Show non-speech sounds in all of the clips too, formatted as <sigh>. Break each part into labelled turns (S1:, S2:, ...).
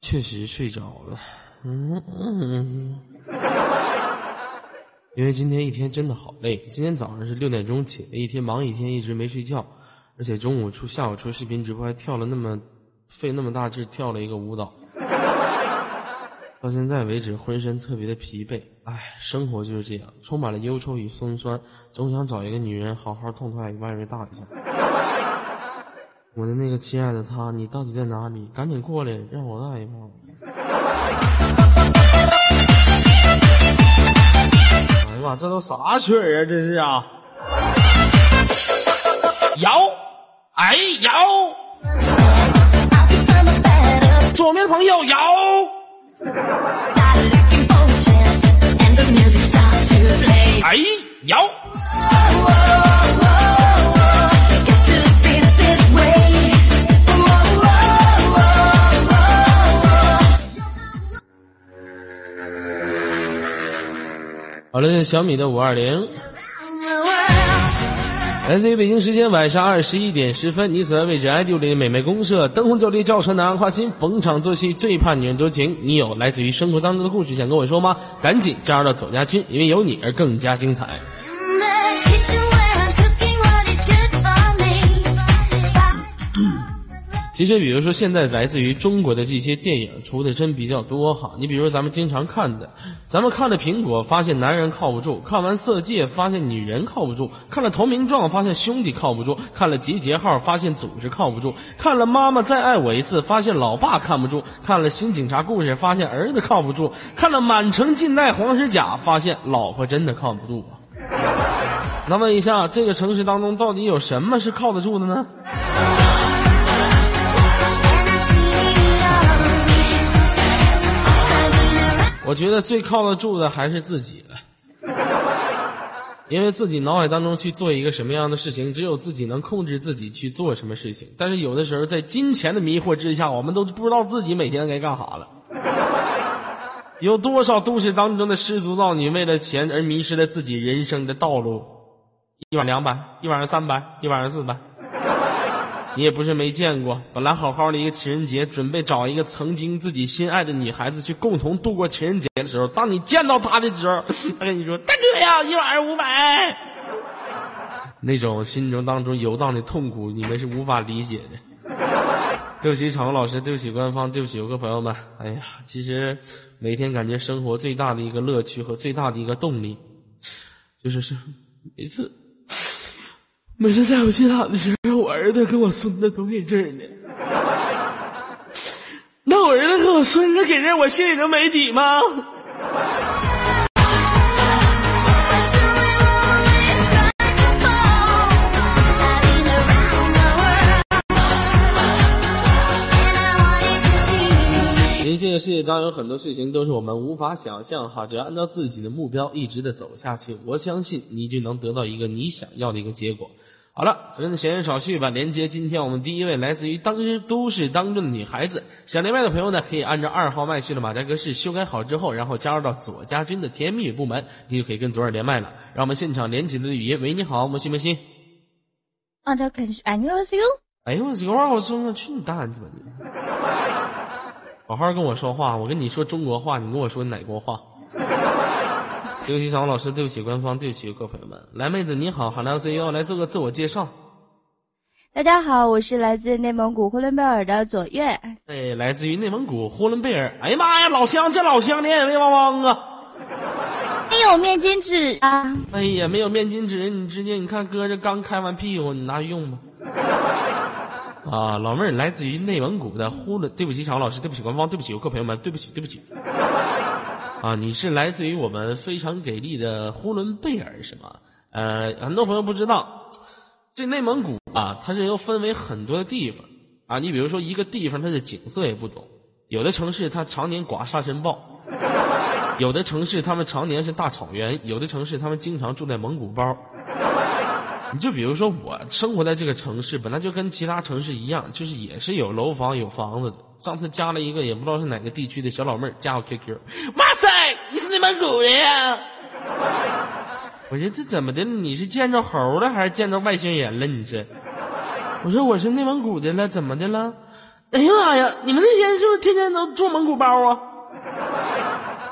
S1: 确实睡着了。嗯嗯。因为今天一天真的好累，今天早上是六点钟起的，一天忙一天一直没睡觉，而且中午出下午出视频直播还跳了那么费那么大劲跳了一个舞蹈，到现在为止浑身特别的疲惫。唉，生活就是这样，充满了忧愁与酸酸，总想找一个女人好好痛快外围大一下。我的那个亲爱的他，你到底在哪里？赶紧过来，让我爱一抱。哎呀妈，这都啥曲儿啊？这是啊！摇，哎摇，左面的朋友摇。哎摇。好了，这是小米的五二零，来自于北京时间晚上二十一点十分，你所在位置 i 六零美美公社，灯红酒绿轿车男花心，逢场作戏最怕女人多情。你有来自于生活当中的故事想跟我说吗？赶紧加入到走家军，因为有你而更加精彩。其实，比如说现在来自于中国的这些电影出的真比较多哈。你比如说咱们经常看的，咱们看了《苹果》，发现男人靠不住；看完《色戒》，发现女人靠不住；看了《投名状》，发现兄弟靠不住；看了《集结号》，发现组织靠不住；看了《妈妈再爱我一次》，发现老爸看不住；看了《新警察故事》，发现儿子靠不住；看了《满城尽带黄石甲》，发现老婆真的靠不住。那问一下，这个城市当中到底有什么是靠得住的呢？我觉得最靠得住的还是自己了，<laughs> 因为自己脑海当中去做一个什么样的事情，只有自己能控制自己去做什么事情。但是有的时候在金钱的迷惑之下，我们都不知道自己每天该干啥了。<laughs> 有多少都市当中的失足少女为了钱而迷失了自己人生的道路？一晚两百，一晚上三百，一晚上四百。你也不是没见过，本来好好的一个情人节，准备找一个曾经自己心爱的女孩子去共同度过情人节的时候，当你见到她的时候，她跟你说：“大哥呀，一晚上五百。”那种心中当中游荡的痛苦，你们是无法理解的。对不起，场老师，对不起，官方，对不起，游客朋友们。哎呀，其实每天感觉生活最大的一个乐趣和最大的一个动力，就是是每次。每次在我去哪的时候，儿子跟我孙子都给这儿呢。那我儿子和我孙子给这儿，我心里能没底吗？因为这个世界当中有很多事情都是我们无法想象哈，只要按照自己的目标一直的走下去，我相信你就能得到一个你想要的一个结果。好了，咱们闲言少叙吧。连接今天我们第一位来自于当日都市当中的女孩子，想连麦的朋友呢，可以按照二号麦序的马甲格式修改好之后，然后加入到左家军的甜蜜部门，你就可以跟左耳连麦了。让我们现场连起的语音，喂，你好，摩西摩西。
S2: 啊，这肯定是哎，你好，是哟。
S1: 哎呦，我这个话我说去你大爷的！<laughs> 好好跟我说话，我跟你说中国话，你跟我说哪国话？对不起，小王老师，对不起，官方，对不起，各位朋友们。来，妹子你好，Hello CEO，来做个自我介绍。
S2: 大家好，我是来自内蒙古呼伦贝尔的左月。
S1: 哎，来自于内蒙古呼伦贝尔。哎呀妈呀，老乡，这老乡脸威汪汪啊！
S2: 没有面巾纸啊！
S1: 哎呀，没有面巾纸，你直接你看哥这刚开完屁股，你拿去用吗？啊，老妹儿来自于内蒙古的呼伦，对不起，小王老师，对不起，官方，对不起，游客朋友们，对不起，对不起。<laughs> 啊，你是来自于我们非常给力的呼伦贝尔是吗？呃，很多朋友不知道，这内蒙古啊，它是又分为很多的地方啊。你比如说一个地方，它的景色也不同，有的城市它常年刮沙尘暴，有的城市他们常年是大草原，有的城市他们经常住在蒙古包。你就比如说我生活在这个城市，本来就跟其他城市一样，就是也是有楼房有房子的。上次加了一个也不知道是哪个地区的小老妹儿加我 QQ，哇塞，你是内蒙古的呀？我说这怎么的？你是见着猴了还是见着外星人了？你这？我说我是内蒙古的了，怎么的了？哎呀妈呀，你们那边是不是天天都做蒙古包啊？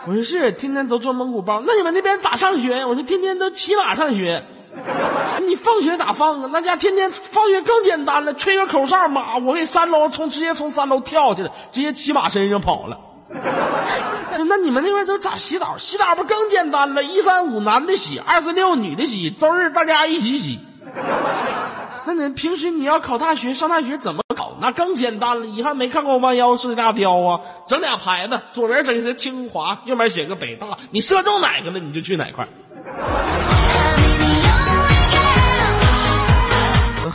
S1: 我说是，天天都做蒙古包。那你们那边咋上学？我说天天都骑马上学。你放学咋放啊？那家天天放学更简单了，吹个口哨，马我给三楼从直接从三楼跳去了，直接骑马身上跑了。<laughs> 那你们那边都咋洗澡？洗澡不更简单了？一三五男的洗，二四六女的洗，周日大家一起洗。那你平时你要考大学上大学怎么搞？那更简单了。遗憾没看过弯腰是大雕啊，整俩牌子，左边整一些清华，右边写个北大，你射中哪个了你就去哪块。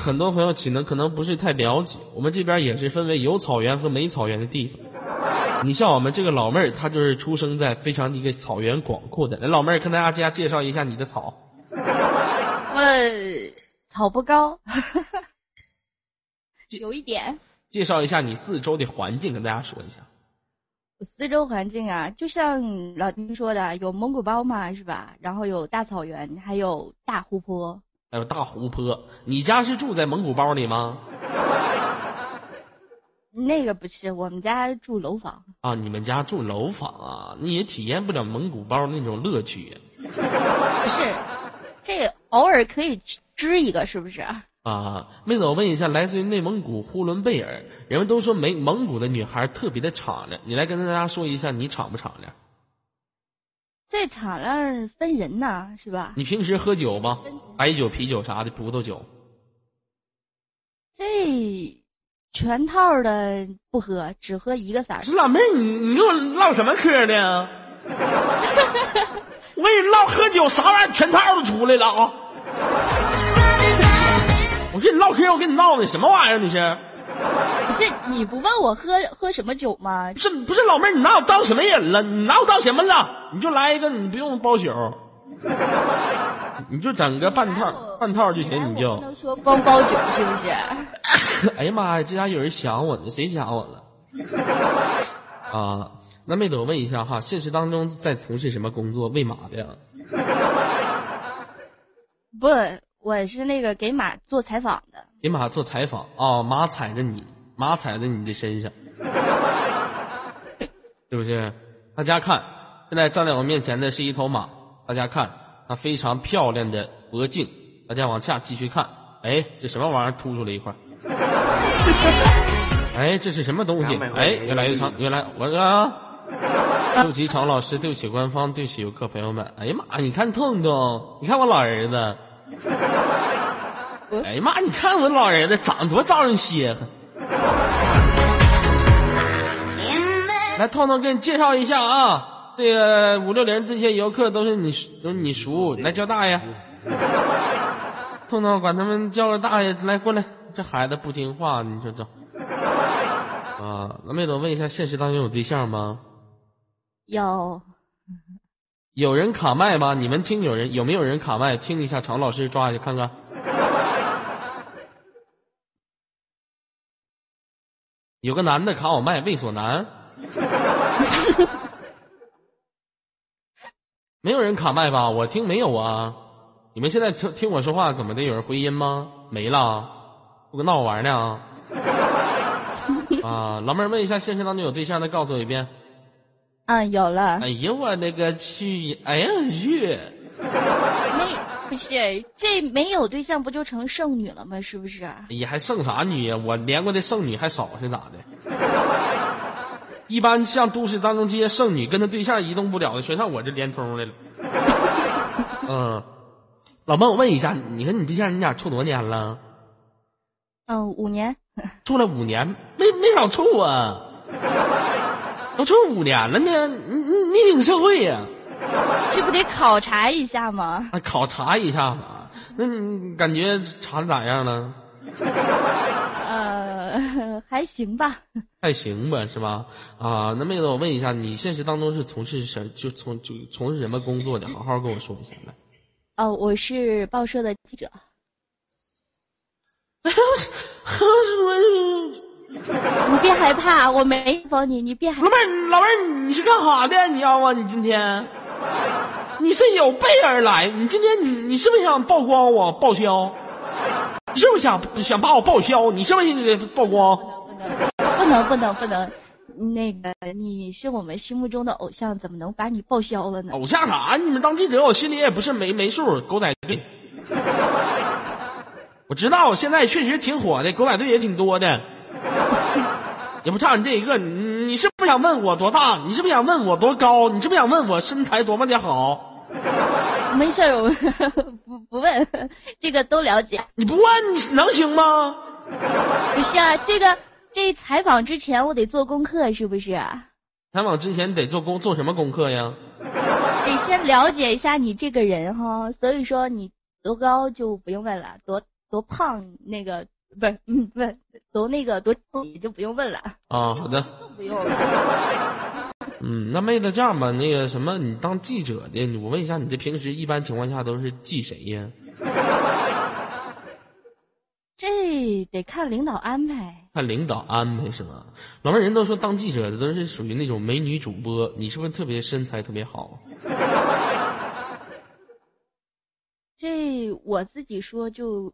S1: 很多朋友可能可能不是太了解，我们这边也是分为有草原和没草原的地方。你像我们这个老妹儿，她就是出生在非常一个草原广阔的。来，老妹儿跟大家介绍一下你的草。
S2: 我草不高，<laughs> 有一点。
S1: 介绍一下你四周的环境，跟大家说一下。
S2: 四周环境啊，就像老丁说的，有蒙古包嘛，是吧？然后有大草原，还有大湖泊。
S1: 还有大湖泊，你家是住在蒙古包里吗？<laughs>
S2: 那个不是，我们家住楼房。
S1: 啊，你们家住楼房啊，你也体验不了蒙古包那种乐趣。
S2: 不是，这偶尔可以支一个，是不是？
S1: 啊，妹子，我问一下，来自于内蒙古呼伦贝尔，人们都说蒙蒙古的女孩特别的敞亮，你来跟大家说一下，你敞不敞亮？
S2: 这敞亮分人呐，是吧？
S1: 你平时喝酒吗？白酒、啤酒啥的，葡萄酒。
S2: 这全套的不喝，只喝一个色儿。
S1: 老妹儿，你你跟我唠什么嗑呢？<laughs> 我跟你唠喝酒，啥玩意儿全套都出来了啊！我跟你唠嗑，我跟你闹呢，什么玩意儿？你是？
S2: 不是你不问我喝喝什么酒吗？
S1: 不是不是老妹儿，你拿我当什么人了？你拿我当什么了？你就来一个，你不用包宿，你就整个半套半套就行。你就
S2: 不能说光包酒是不是？<laughs>
S1: 哎呀妈呀，这家有人想我呢，谁想我了？<laughs> 啊，那妹子，我问一下哈，现实当中在从事什么工作？喂马的呀？<laughs>
S2: 不，我是那个给马做采访的。
S1: 给马做采访啊，马踩着你，马踩在你的身上，是不是？大家看，现在站在我面前的是一头马，大家看它非常漂亮的脖颈，大家往下继续看，哎，这什么玩意儿凸出来一块？<laughs> 哎，这是什么东西？哎，越来越长，越来我啊！对不起，常老师，对不起，官方，对不起，游客朋友们。哎呀妈，你看痛不痛？你看我老儿子。<laughs> 哎呀妈！你看我老儿子长得多招人稀罕。<laughs> 来，痛痛给你介绍一下啊，这个五六零这些游客都是你都是你叔，来叫大爷。彤彤管他们叫个大爷，来过来。这孩子不听话，你说这。<laughs> 啊，那妹子问一下，现实当中有对象吗？
S2: 有。
S1: 有人卡麦吗？你们听有人有没有人卡麦？听一下，常老师抓一下看看。<laughs> 有个男的卡我麦，猥琐男。<laughs> 没有人卡麦吧？我听没有啊。你们现在听听我说话怎么的？有人回音吗？没了，我跟闹我玩呢啊！<laughs> 啊，老妹儿问一下，现实当中有对象的，告诉我一遍。
S2: 嗯，有了。
S1: 哎呀，我那个去！哎呀去！
S2: 没不是，这没有对象不就成剩女了吗？是不是？哎
S1: 呀，还剩啥女呀？我连过的剩女还少是咋的？一般像都市当中这些剩女，跟他对象移动不了的，全上我这联通来了。<laughs> 嗯，老孟，我问一下，你和你对象你俩处多年了？
S2: 嗯，五年。
S1: 处了五年，没没少处啊？都处五年了呢，你你你领社会呀？
S2: 这不得考察一下吗？
S1: 啊，考察一下嘛。那你感觉查的咋样了？
S2: 呃，<laughs> 还行吧。<laughs>
S1: 还行吧，是吧？啊，那妹子，我问一下，你现实当中是从事什就从就从事什么工作的？好好跟我说一下来。
S2: 哦，我是报社的记者。<laughs>
S1: 哎呀，我
S2: 我你别害怕，我没封你，你别害。
S1: 老妹儿，老妹儿，你是干啥的？你要啊？你今天？你是有备而来，你今天你你是不是想曝光我报销？你是不是想想把我报销？你是不是曝光？
S2: 不能能不能不能，那个你是我们心目中的偶像，怎么能把你报销了呢？
S1: 偶像啥？你们当记者，我心里也不是没没数。狗仔队，<laughs> 我知道，现在确实挺火的，狗仔队也挺多的，也不差你这一个。你你是不想问我多大？你是不是想问我多高？你是不是想问我身材多么的好？
S2: 没事儿，我 <laughs> 不不问，这个都了解。
S1: 你不问你能行吗？
S2: 不是啊，这个这采访之前我得做功课，是不是？
S1: 采访之前得做功做什么功课呀？
S2: 得先了解一下你这个人哈。所以说你多高就不用问了，多多胖那个不是嗯不是多那个多重也就不用问了。
S1: 啊，好的。<laughs>
S2: 不用了。<laughs>
S1: 嗯，那妹子这样吧，那个什么，你当记者的，我问一下，你这平时一般情况下都是记谁呀？<laughs>
S2: 这得看领导安排。
S1: 看领导安排是吗？老妹儿人都说当记者的都是属于那种美女主播，你是不是特别身材特别好？
S2: 这我自己说就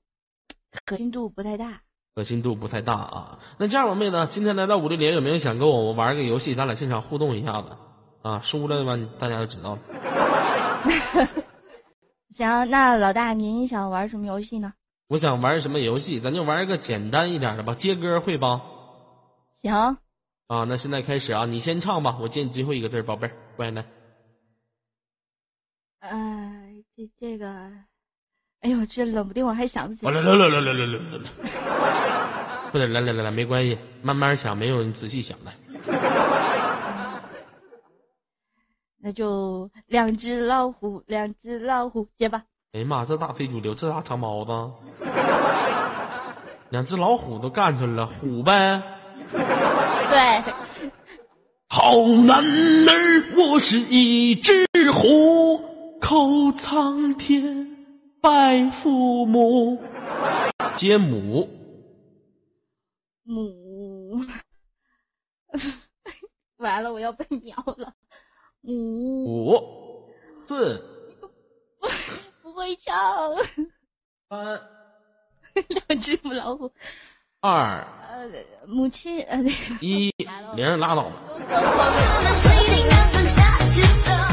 S2: 可信度不太大。
S1: 可信度不太大啊。那这样吧，妹子，今天来到五六零，有没有想跟我我玩个游戏，咱俩现场互动一下子啊？输了吧，大家就知道了。<laughs>
S2: 行，那老大您想玩什么游戏呢？
S1: 我想玩什么游戏？咱就玩一个简单一点的吧。接歌会吧？
S2: 行。
S1: 啊，那现在开始啊，你先唱吧，我接你最后一个字，宝贝儿，乖来。
S2: 呃，这这个，哎呦，这冷不丁我还想不起来。
S1: 来来来来来来来来，不得来来来来，没关系，慢慢想，没有你仔细想来。<laughs>
S2: 那就两只老虎，两只老虎，接吧。
S1: 哎呀妈，这大非主流，这大长毛子，两只老虎都干出来了，虎呗。
S2: 对。
S1: 好男儿，我是一只虎，叩苍天，拜父母。接母。
S2: 母。<laughs> 完了，我要被秒了。母。
S1: 五。字。<laughs>
S2: 不会唱。
S1: 三，<laughs>
S2: 两只母老虎。
S1: 二。
S2: 呃，母亲呃，
S1: 一零拉倒吧。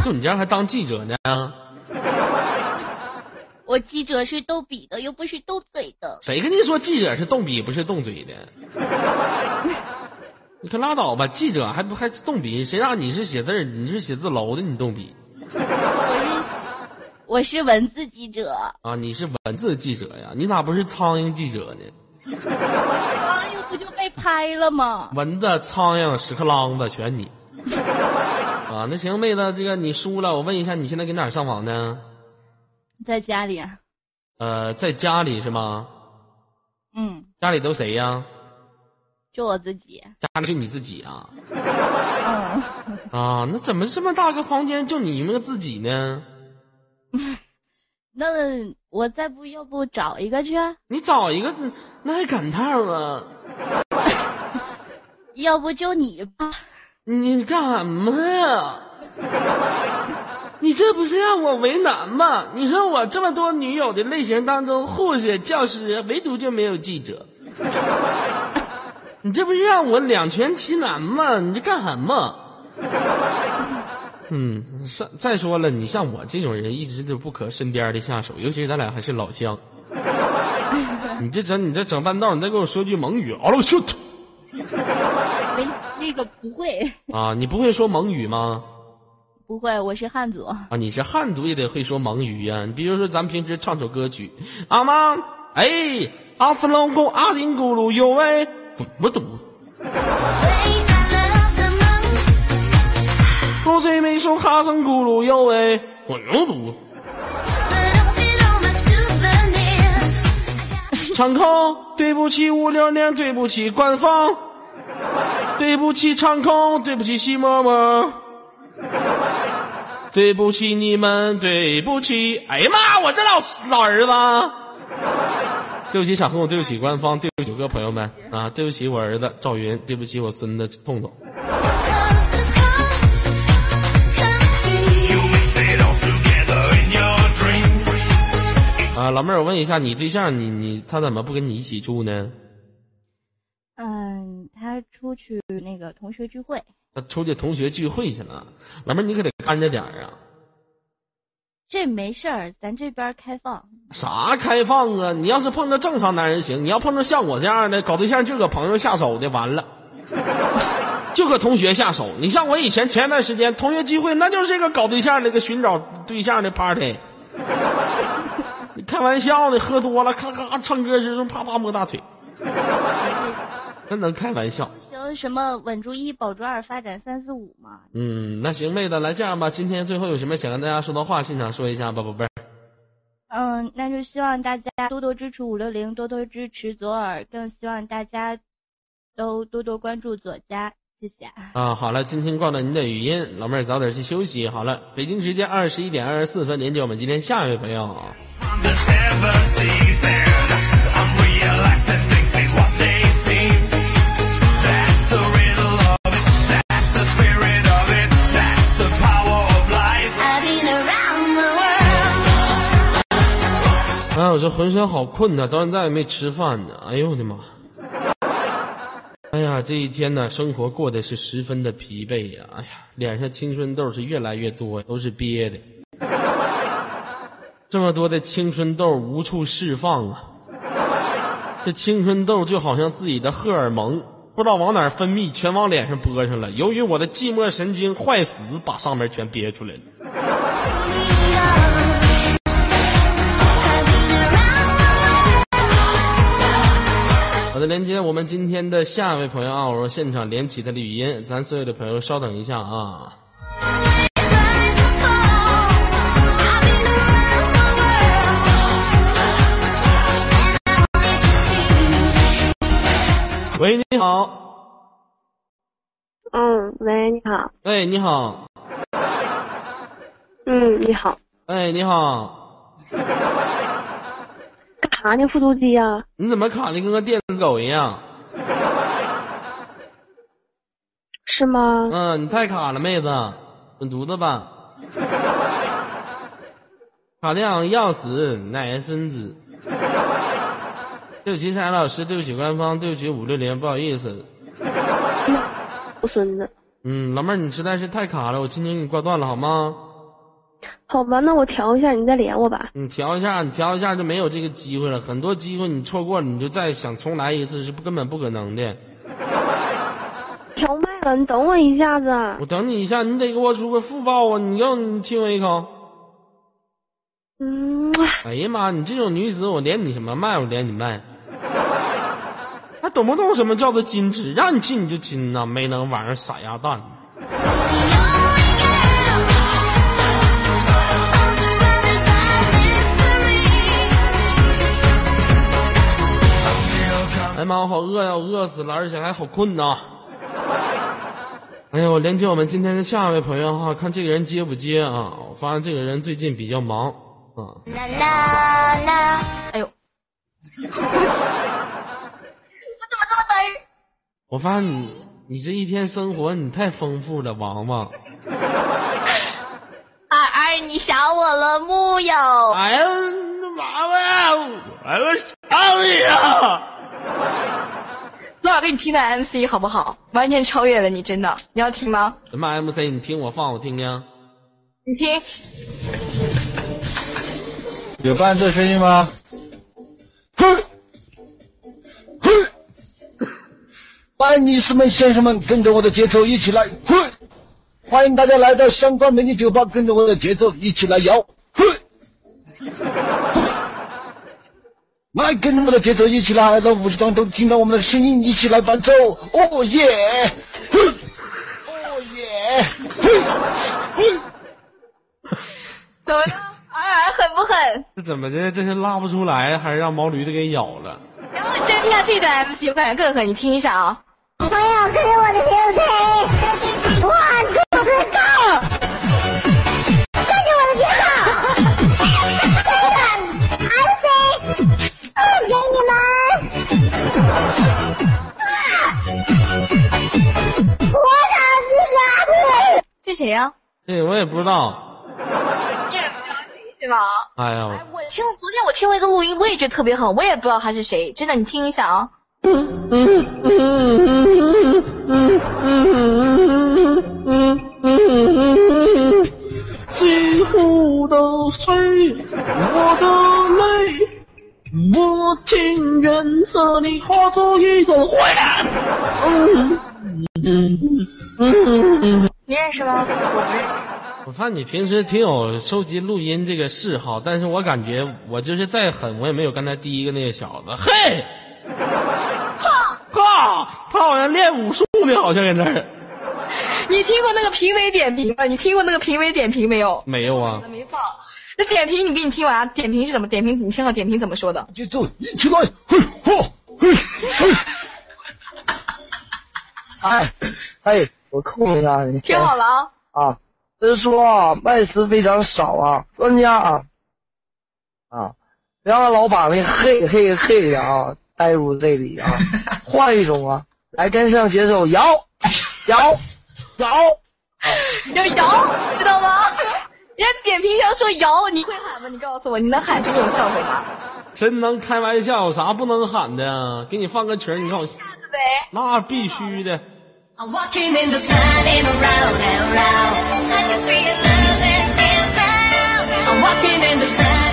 S1: 就你这样还当记者呢？
S2: 我记者是逗比的，又不是动嘴的。
S1: 谁跟你说记者是动笔不是动嘴的？<laughs> 你可拉倒吧！记者还不还动笔？谁让你是写字儿？你是写字楼的，你动笔。
S2: 我是文字记者
S1: 啊！你是文字记者呀？你咋不是苍蝇记者呢？
S2: 苍蝇不就被拍了吗？
S1: 蚊子、苍蝇、屎壳郎子全你啊！那行，妹子，这个你输了，我问一下，你现在搁哪儿上网呢？
S2: 在家里。
S1: 呃，在家里是吗？
S2: 嗯。
S1: 家里都谁呀？
S2: 就我自己。
S1: 家里就你自己啊？
S2: 嗯。
S1: 啊，那怎么这么大个房间就你们自己呢？<laughs>
S2: 那我再不要不找一个去？
S1: 你找一个，那还赶趟啊？<laughs>
S2: 要不就你吧？
S1: 你干什么呀？你这不是让我为难吗？你说我这么多女友的类型当中，护士、教师，唯独就没有记者。<laughs> 你这不是让我两全其难吗？你这干什么？<laughs> 嗯，再再说了，你像我这种人，一直都不可身边的下手，尤其是咱俩还是老乡。<laughs> 你这整，你这整半道，你再给我说句蒙语，啊喽咻！
S2: 没，那个不会。
S1: 啊，你不会说蒙语吗？
S2: 不会，我是汉族。
S1: 啊，你是汉族也得会说蒙语呀。你比如说，咱们平时唱首歌曲，阿妈，哎，阿斯隆贡阿丁咕噜哟喂，不懂。多嘴没说哈声咕噜哟喂，我牛犊。场控，对不起五六年，对不起官方，对不起场控，对不起西嬷嬷，<laughs> 对不起你们，对不起，哎呀妈，我这老老儿子，对不起场控，对不起官方，对不起各位朋友们啊，对不起我儿子赵云，对不起我孙子痛痛。啊，老妹儿，我问一下，你对象，你你他怎么不跟你一起住呢？
S2: 嗯，他出去那个同学聚会。
S1: 他出去同学聚会去了，老妹儿你可得看着点儿啊。
S2: 这没事儿，咱这边开放。
S1: 啥开放啊？你要是碰到正常男人行，你要碰到像我这样的搞对象就搁朋友下手的，完了，<laughs> 就搁同学下手。你像我以前前段时间同学聚会，那就是这个搞对象那个寻找对象的 party。<laughs> 你开玩笑呢？喝多了，咔咔唱歌时候啪啪摸大腿，那能开玩笑？<laughs>
S2: 行，什么稳住一，保住二，发展三四五嘛。
S1: 嗯，那行，妹子，来这样吧，今天最后有什么想跟大家说的话，现场说一下吧，宝贝儿。
S2: 嗯，那就希望大家多多支持五六零，多多支持左耳，更希望大家都多多关注左家，谢谢。
S1: 啊，好了，今天挂断您的语音，老妹儿早点去休息。好了，北京时间二十一点二十四分，连接我们今天下一位朋友。哎，我这浑身好困呐，到现在也没吃饭呢。哎呦我的妈！哎呀，这一天呢，生活过得是十分的疲惫呀。哎呀，脸上青春痘是越来越多，都是憋的。这么多的青春痘无处释放啊！这青春痘就好像自己的荷尔蒙，不知道往哪儿分泌，全往脸上拨上了。由于我的寂寞神经坏死，把上面全憋出来了。好的，连接我们今天的下一位朋友啊，我说现场连起他的语音，咱所有的朋友稍等一下啊。喂，你好，
S3: 嗯，喂，你好。
S1: 哎，你好，
S3: 嗯，你好。
S1: 哎，你好，
S3: 干啥呢？复读机呀、
S1: 你怎么卡的跟个电子狗一样？
S3: 是吗？
S1: 嗯，你太卡了，妹子，滚犊子吧！<laughs> 卡的想要死，奶孙子。对不起，彩老师，对不起，官方，对不起，五六零，不好意思。
S3: 我孙子。
S1: 嗯，老妹儿，你实在是太卡了，我轻轻给你挂断了，好吗？
S3: 好吧，那我调一下，你再连我吧。
S1: 你调一下，你调一下就没有这个机会了。很多机会你错过了，你就再想重来一次是不根本不可能的。
S3: 调麦了，你等我一下子。
S1: 我等你一下，你得给我出个复报啊！你要你亲我一口。
S3: 嗯，
S1: 哎呀妈，你这种女子，我连你什么麦，我连你麦，还懂不懂什么叫做矜持？让你亲你就亲呐，没能玩意儿傻鸭蛋。哎妈，我好饿呀，我饿死了，而且还好困呐。哎呀，我连接我们今天的下一位朋友哈，看这个人接不接啊？我发现这个人最近比较忙啊。
S4: 啦啦啦！哎呦，<laughs> 我怎么这么嘚儿？
S1: 我发现你，你这一天生活你太丰富了，王王。<laughs>
S4: 二二，你想我了木有？
S1: 哎呀，那娃娃呀，哎我想你呀！<laughs>
S5: 昨晚给你听的 MC 好不好？完全超越了你，真的。你要听吗？
S1: 什么 MC？你听我放，我听听。
S5: 你听，
S6: 有伴奏声音吗？哼，哼，欢迎女士们、先生们，跟着我的节奏一起来，哼！欢迎大家来到相关美女酒吧，跟着我的节奏一起来摇，哼！来，跟着我的节奏一起来，到舞池当中听到我们的声音，一起来伴奏，哦耶！哼，哦耶！
S5: 怎么了？尔尔狠不狠？
S1: 这怎么的？这是拉不出来，还是让毛驴子给咬了？
S5: 然后你再听下这段 MC，我感觉更狠。你听一下啊！
S4: 朋友，跟着我的节奏，one two three
S5: 谁呀、
S1: 对我也不知道。
S5: 你也不知道谁是吧？
S1: 哎呀，
S5: 我听昨天我听了一个录音，我也觉得特别狠，我也不知道他是谁。真的，你听一下啊。
S1: 几乎都碎我的泪，我情愿和你化作一个灰暗。
S5: 你认识吗？我不认识。
S1: 我看你平时挺有收集录音这个嗜好，但是我感觉我就是再狠，我也没有刚才第一个那个小子。嘿，<laughs> 哈，哈，他好像练武术呢，好像在那儿。
S5: 你听过那个评委点评吗？你听过那个评委点评没有？
S1: 没有啊，
S5: 没放。那点评你给你听完啊？点评是怎么？点评你听到点评怎么说的？
S6: 就就一起来，嘿嚯，嘿嘿。哎 <laughs> 哎，我控一下你。
S5: 听好了啊！
S6: 啊，就是说啊，麦词非常少啊，专家啊，啊，别让老把那嘿嘿嘿的啊带入这里啊，换一种啊，来跟上节奏，摇摇摇，<laughs>
S5: 要摇，知道吗？人家点评要说摇，你会喊吗？你告诉我，你能喊出这种效果吗？
S1: 真能开玩笑，有啥不能喊的呀？给你放个曲儿，你看我，
S5: 下次呗。
S1: 那必须的。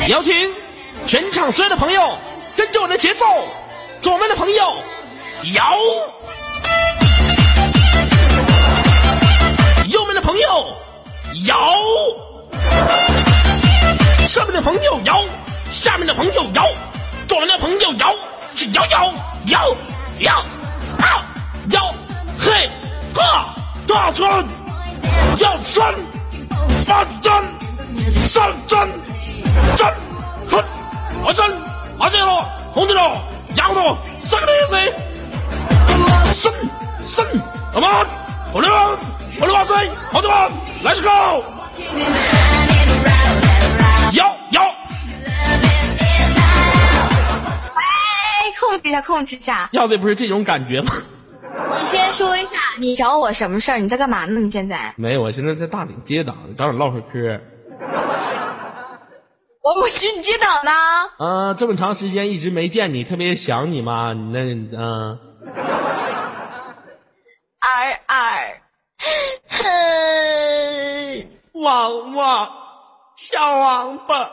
S1: 有请全场所有的朋友跟着我的节奏左边的朋友摇。要的不是这种感觉吗？
S5: 你先说一下，你找我什么事儿？你在干嘛呢？你现在？
S1: 没有，我现在在大岭接档，找你唠会嗑。
S5: 我不去你接档呢。
S1: 啊，这么长时间一直没见你，特别想你嘛。你那，嗯、
S5: 二二，<laughs> 哼，
S1: 王王，小王八，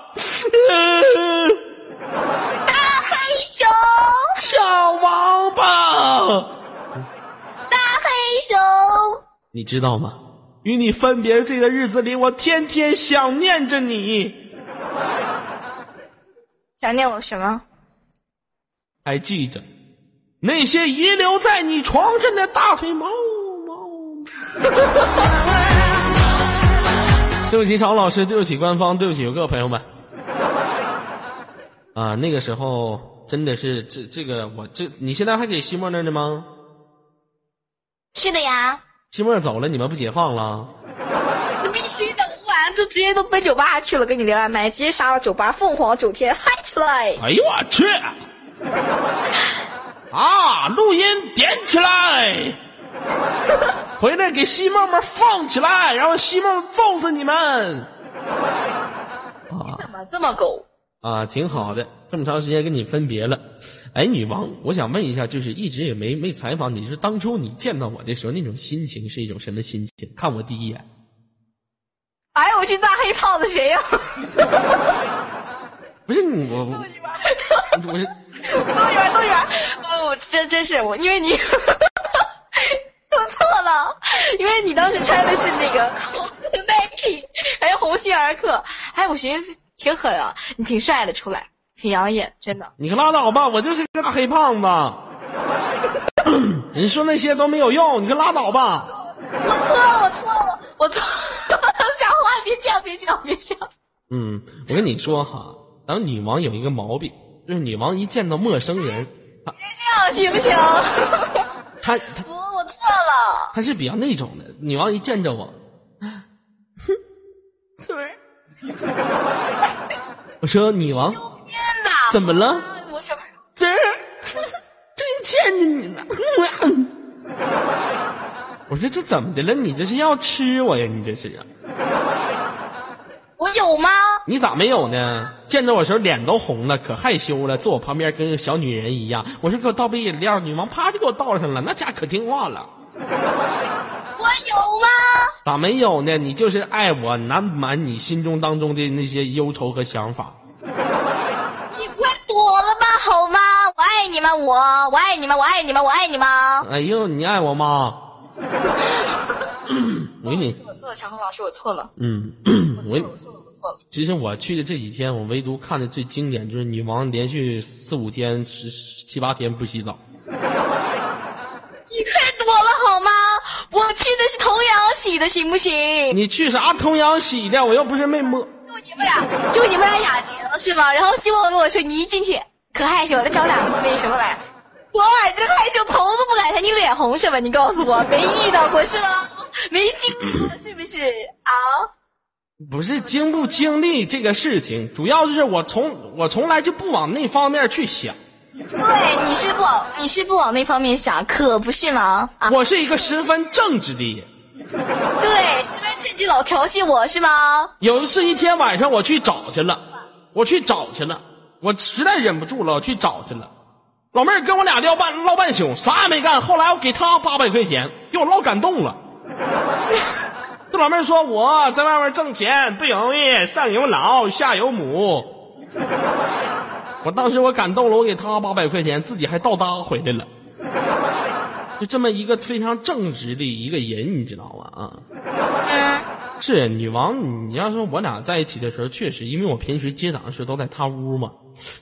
S5: 熊，
S1: 小王八。
S5: 大黑熊。
S1: 你知道吗？与你分别这个日子里，我天天想念着你。
S5: 想念我什么？
S1: 还记着那些遗留在你床上的大腿毛毛？<laughs> 对不起，常老师，对不起，官方，对不起，游客朋友们。啊，那个时候真的是这这个我这，你现在还给西莫那儿呢吗？
S5: 是的呀，
S1: 西莫走了，你们不解放了？
S5: 那必须的，我晚上就直接都奔酒吧去了，跟你连外麦，直接杀了酒吧，凤凰九天嗨起来。
S1: 哎呦我去！啊，录音点起来，回来给西梦们放起来，然后西梦揍死你们！
S5: 你怎么这么狗？
S1: 啊，挺好的，这么长时间跟你分别了。哎，女王，我想问一下，就是一直也没没采访你，就是当初你见到我的时候那种心情是一种什么心情？看我第一眼，
S5: 哎，我去炸黑胖子谁呀、<laughs>
S1: 不是你我我我是
S5: 动物园，动物园，哦，我真真是我，因为你 <laughs> 说错了，因为你当时穿的是那个 <laughs> Nike，还有鸿星尔克，哎，我寻思挺狠啊，你挺帅的，出来挺养眼，真的。
S1: 你可拉倒吧，我就是个大黑胖子。<laughs> 你说那些都没有用，你可拉倒吧。
S5: 我错了，我错了，我错了，傻话，别叫，别叫，别叫。
S1: 嗯，我跟你说哈，咱们女王有一个毛病，就是女王一见到陌生人，
S5: 别这样行不行？<laughs>
S1: 她她
S5: 不，我错了。
S1: 她是比较那种的。女王一见着我，<laughs> 哼，翠儿，我说女王！怎么了？
S5: 我什么？
S1: 这儿真见着你了。我说这怎么的了？你这是要吃我呀？你这是啊？
S5: 我有吗？
S1: 你咋没有呢？见着我时候脸都红了，可害羞了，坐我旁边跟个小女人一样。我说给我倒杯饮料，女王啪就给我倒上了，那家可听话了。
S5: 我有吗？
S1: 咋没有呢？你就是爱我，难满你心中当中的那些忧愁和想法。
S5: 你快躲了吧，好吗？我爱你们，我我爱你们，我爱你们，我爱你们。
S1: 哎呦，你爱我吗？我给你，
S5: 我错了，长虹老师，我错了，
S1: 嗯，我
S5: 错了，我错了。
S1: 其实我去的这几天，我唯独看的最经典就是女王连续四五天、十七八天不洗澡。
S5: 你快躲了好吗？我去的是童养媳的，行不行？
S1: 你去啥童养媳的？我又不是没摸。
S5: 就你们俩，就你们俩雅洁了是吗？然后希望跟我说，你一进去可害羞了，找两个那什么来。我耳这害羞头都不敢抬，你脸红是吧？你告诉我，没遇到过是吗？没经历过是不是啊？
S1: 不是经不经历这个事情，主要就是我从我从来就不往那方面去想。
S5: 对，你是不往你是不往那方面想，可不是吗？啊，
S1: 我是一个十分正直的人。
S5: 对，十分正直老调戏我是吗？
S1: 有一次一天晚上我去找去了，我去找去了，我实在忍不住了，我去找去了。老妹儿跟我俩聊半唠半宿，啥也没干。后来我给她八百块钱，给我唠感动了。<laughs> 这老妹儿说我在外面挣钱不容易，上有老下有母。我当时我感动了，我给他八百块钱，自己还倒搭回来了。就这么一个非常正直的一个人，你知道吗？啊。
S5: 嗯，
S1: 是女王，你要说我俩在一起的时候，确实，因为我平时接档的时候都在她屋嘛。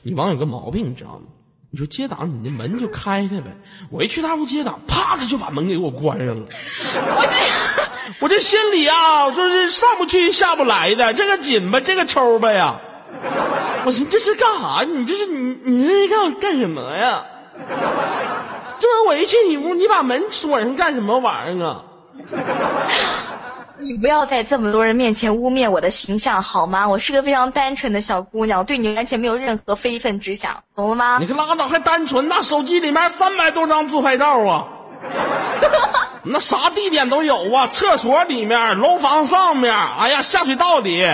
S1: 女王有个毛病，你知道吗？你说接档，你那门就开开呗。我一去她屋接档，啪，她就把门给我关上了。
S5: 我这
S1: 我这心里啊，就是上不去下不来的，这个紧吧，这个抽吧呀。我寻思这是干啥？你这是你你这干干什么呀？这我一进你屋，你把门锁上干什么玩意儿啊？<gasps>
S5: 你不要在这么多人面前污蔑我的形象好吗？我是个非常单纯的小姑娘，对你完全没有任何非分之想，懂了吗
S1: 你？可拉倒，还单纯？那手机里面三百多张自拍照啊，<laughs> 那啥地点都有啊，厕所里面、楼房上面，哎呀，下水道里，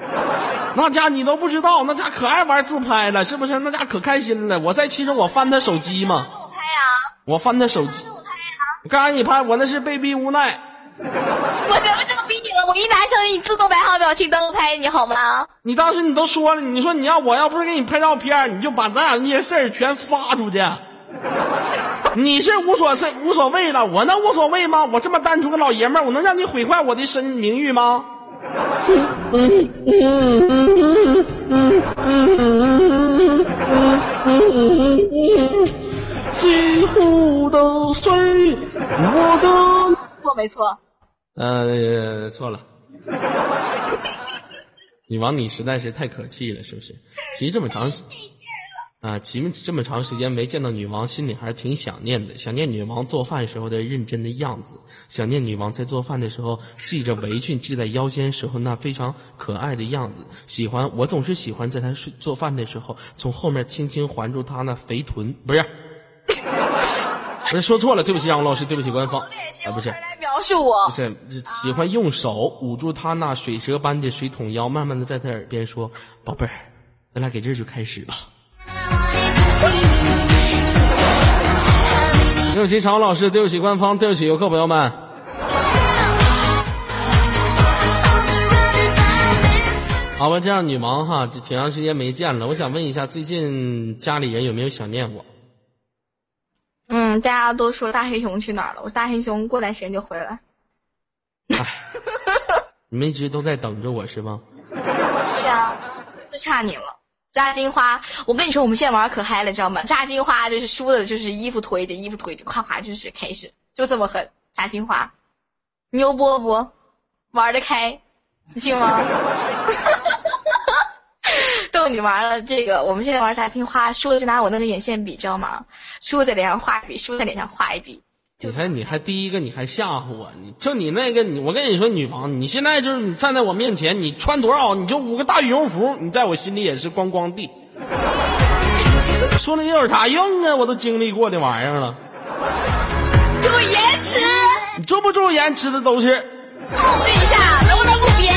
S1: <laughs> 那家你都不知道，那家可爱玩自拍了，是不是？那家可开心了。我在其中我翻他手机嘛，
S5: 我拍啊，
S1: 我翻他手机，
S5: 我拍啊，
S1: 我刚才你拍，我那是被逼无奈。
S5: 我什么时候逼你了？我一拿手机，你自动摆好表情灯拍你好吗？
S1: 你当时你都说了，你说你要我要不是给你拍照片，你就把咱俩那些事儿全发出去。你是无所谓无所谓了，我能无所谓吗？我这么单纯个老爷们儿，我能让你毁坏我的身名誉吗？<laughs> 几乎都碎，我的。
S5: 错没错？
S1: 呃，错了。女王，你实在是太可气了，是不是？其实这么长时 <laughs> 啊，其实这么长时间没见到女王，心里还是挺想念的。想念女王做饭时候的认真的样子，想念女王在做饭的时候系着围裙系在腰间时候那非常可爱的样子。喜欢我总是喜欢在她睡做饭的时候，从后面轻轻环住她那肥臀，不是，不是说错了，对不起，杨老师，对不起，官方，啊，不是。
S5: 来描述我
S1: 不。是是喜欢用手捂住他那水蛇般的水桶腰，慢慢的在他耳边说：“宝贝儿，咱俩给这儿就开始吧。”对不起，常老师，对不起，官方，对不起，游客朋友们。好吧，这样女王哈，这挺长时间没见了，我想问一下，最近家里人有没有想念我？
S5: 嗯，大家都说大黑熊去哪儿了？我大黑熊过段时间就回来。<laughs>
S1: 你们一直都在等着我是吗？
S5: 是啊，就差你了。炸金花，我跟你说，我们现在玩可嗨了，知道吗？炸金花就是输的，就是衣服脱一点，衣服脱一点，夸夸就是开始，就这么狠。炸金花，牛波波，玩得开，你信吗？<laughs> 逗你玩了，这个我们现在玩炸金花，输了就拿我那个眼线笔，知道吗？输在脸上画一笔，输在脸上画一笔。
S1: 你还你还第一个你还吓唬我，你就你那个你我跟你说女王，你现在就是你站在我面前，你穿多少你就五个大羽绒服，你在我心里也是光光地。说那有啥用啊？我都经历过这玩意儿了，
S5: 注意言辞，
S1: 你注不注意言辞的都是。
S5: 控制一下，能不能不编？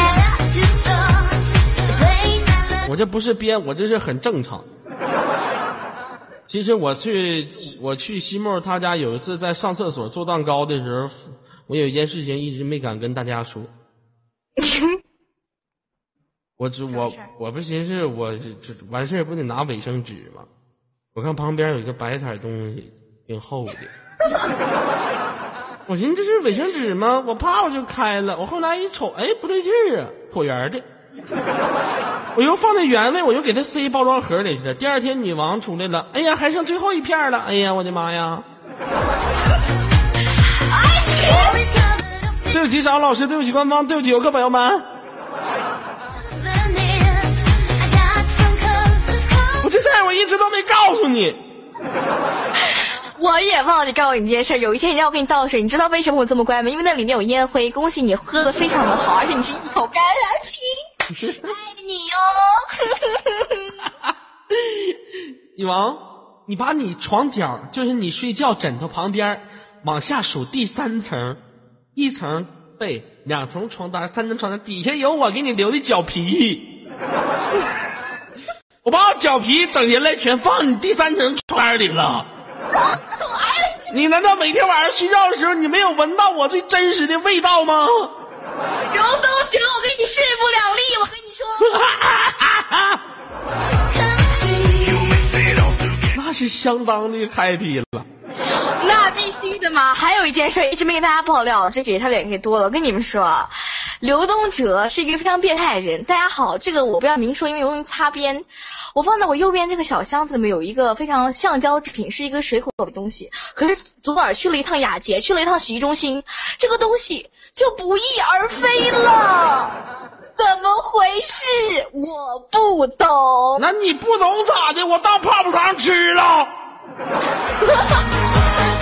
S1: 我这不是编，我这是很正常。其实我去我去西莫他家有一次在上厕所做蛋糕的时候，我有一件事情一直没敢跟大家说。我只我我不寻思我这完事儿不得拿卫生纸吗？我看旁边有一个白色东西，挺厚的。我寻思这是卫生纸吗？我啪我就开了。我后来一瞅，哎，不对劲儿啊，椭圆的。<laughs> 我又放在原位，我又给它塞包装盒里去了。第二天女王出来了，哎呀，还剩最后一片了，哎呀，我的妈呀！对不起，小老师，对不起，官方，对不起，游客朋友们。我这事儿我一直都没告诉你。
S5: 我也忘记告诉你这件事儿。有一天你让我给你倒水，你知道为什么我这么乖吗？因为那里面有烟灰。恭喜你喝的非常的好，而且你是一口干下去，爱你哦。<laughs>
S1: 女王，你把你床角，就是你睡觉枕头旁边，往下数第三层，一层被，两层床单，三层床单，底下有我给你留的脚皮。<laughs> 我把我脚皮整下来，全放你第三层床单里了。<laughs> 你难道每天晚上睡觉的时候，你没有闻到我最真实的味道吗？
S5: 刘东哲，我跟你势不两立，我跟你说。<laughs>
S1: 那是相当的 happy 了。<laughs>
S5: 那必须的嘛！还有一件事一直没给大家爆料，这给他脸给多了。我跟你们说，刘东哲是一个非常变态的人。大家好，这个我不要明说，因为容易擦边。我放在我右边这个小箱子里面有一个非常橡胶制品，是一个水口的东西。可是昨晚去了一趟雅洁，去了一趟洗浴中心，这个东西就不翼而飞了。怎么回事？我不懂。
S1: 那你不懂咋的？我当泡泡糖吃了，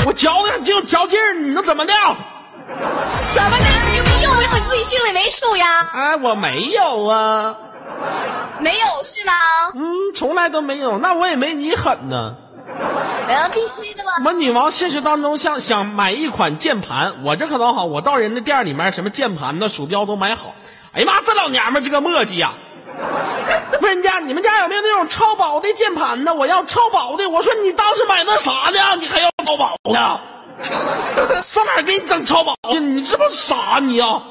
S1: 我嚼的就嚼劲儿，你能怎么的？
S5: 怎么的？你又没用，你自己心里没数呀？
S1: 哎，我没有啊，
S5: 没有是吗？
S1: 嗯，从来都没有，那我也没你狠呢。<laughs>
S5: 嗯，必须的嘛。
S1: 我女王现实当中想想买一款键盘，我这可倒好，我到人家店里面什么键盘呢、鼠标都买好。哎呀妈，这老娘们这个磨叽呀！<laughs> 问人家你们家有没有那种超薄的键盘呢？我要超薄的。我说你当时买那啥呢？你还要超薄的？<laughs> 上哪给你整超薄的？你这不傻你啊！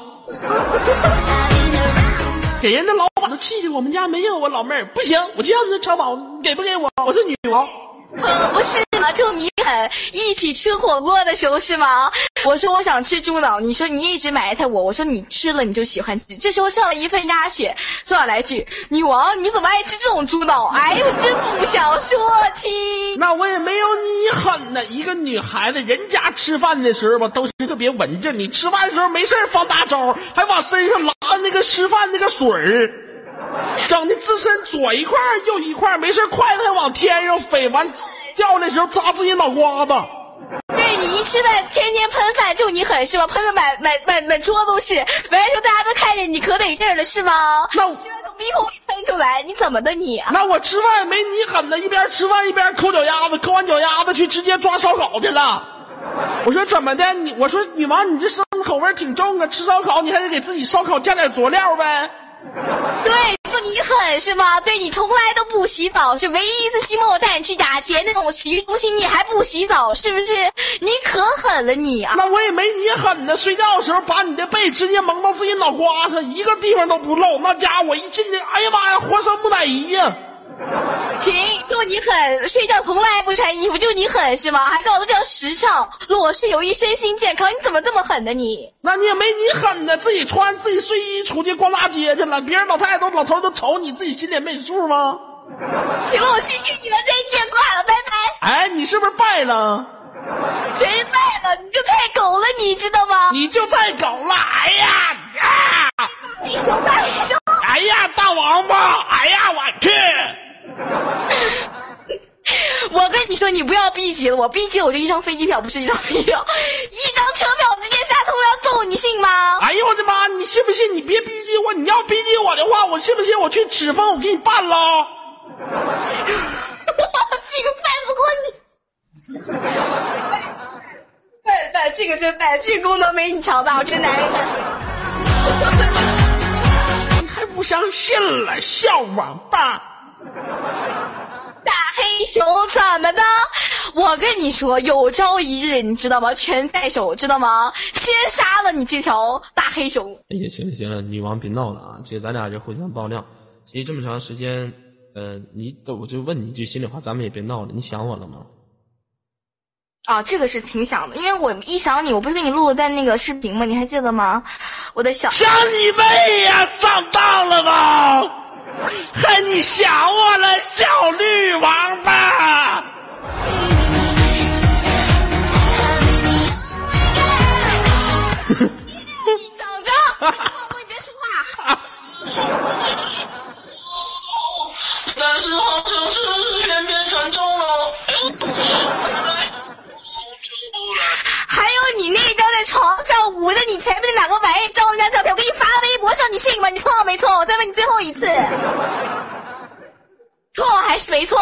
S1: 给人家老板都气的，我们家没有啊，老妹儿不行，我就要那超薄，你给不给我？我是女王。
S5: 可 <laughs> 不是嘛，就你狠，一起吃火锅的时候是吗？我说我想吃猪脑，你说你一直埋汰我，我说你吃了你就喜欢吃。这时候上了一份鸭血，说来句女王你怎么爱吃这种猪脑？哎呦，真不想说亲。
S1: 那我也没有你狠呢。一个女孩子，人家吃饭的时候吧，都是特别文静。你吃饭的时候没事放大招，还往身上拉那个吃饭那个水儿，<laughs> 整的自身左一块儿右一块儿，没事儿筷子还往天上飞，完掉的时候扎自己脑瓜子。
S5: 对你一吃饭天天喷饭，就你狠是吧？喷的满满满满桌都是，完了之后大家都看见你可得劲了是吗？
S1: 那我
S5: 从鼻孔里喷出来，你怎么的你？
S1: 那我吃饭也没你狠呢，一边吃饭一边抠脚丫子，抠完脚丫子去直接抓烧烤去了。我说怎么的？你我说女王，你这生口味挺重啊，吃烧烤你还得给自己烧烤加点佐料呗。<laughs>
S5: 对，就你狠是吗？对你从来都不洗澡，是唯一一次希望我带你去雅洁那种洗浴中心，你还不洗澡，是不是？你可狠了你啊！
S1: 那我也没你狠呢，睡觉的时候把你的背直接蒙到自己脑瓜上，一个地方都不露。那家伙一进去，哎呀妈呀，活生木乃伊呀！<laughs>
S5: 行，就你狠，睡觉从来不穿衣服，就你狠是吗？还搞得这样时尚，裸睡有益身心健康，你怎么这么狠呢你？
S1: 那你也没你狠呢，自己穿自己睡衣出去逛大街去了，别人老太太都老头都瞅你，自己心里没数吗？<laughs>
S5: 行了，我去听你了，再见，挂了，拜拜。
S1: 哎，你是不是败了？
S5: 谁败了？你就太狗了，你知道吗？
S1: 你就太狗了！哎呀啊！
S5: 大英雄，大英雄。
S1: 哎呀，大王八！哎呀，我去！<laughs>
S5: 我跟你说，你不要逼急了，我逼急了我就一张飞机票，不是一张飞机票，<laughs> 一张车票直接下通辽揍你，信吗？
S1: 哎呦我的妈！你信不信？你别逼急我！你要逼急我的话，我信不信我去赤峰我给你办了？
S5: 这个办不过你。办办，这个是办，这个功能没你强大，我这男人。
S1: 你还不不相信了，小王八。
S5: 大黑熊怎么的？我跟你说，有朝一日你知道吗？权在手，知道吗？先杀了你这条大黑熊。
S1: 哎呀，行了行了，女王别闹了啊！这个咱俩就互相爆料，其实这么长时间，呃，你我就问你一句心里话，咱们也别闹了，你想我了吗？
S5: 啊，这个是挺想的，因为我一想你，我不是给你录了在那个视频吗？你还记得吗？我的想
S1: 想你妹呀！上当了吧？还你想我了，小绿王八！
S5: 等着，你别说话。<laughs>
S7: 但是好像是偏偏传中了。
S5: 你那张在床上捂着你前面的两个玩意照那张照片，我给你发微博上，你信吗？你错没错？我再问你最后一次，错还是没错？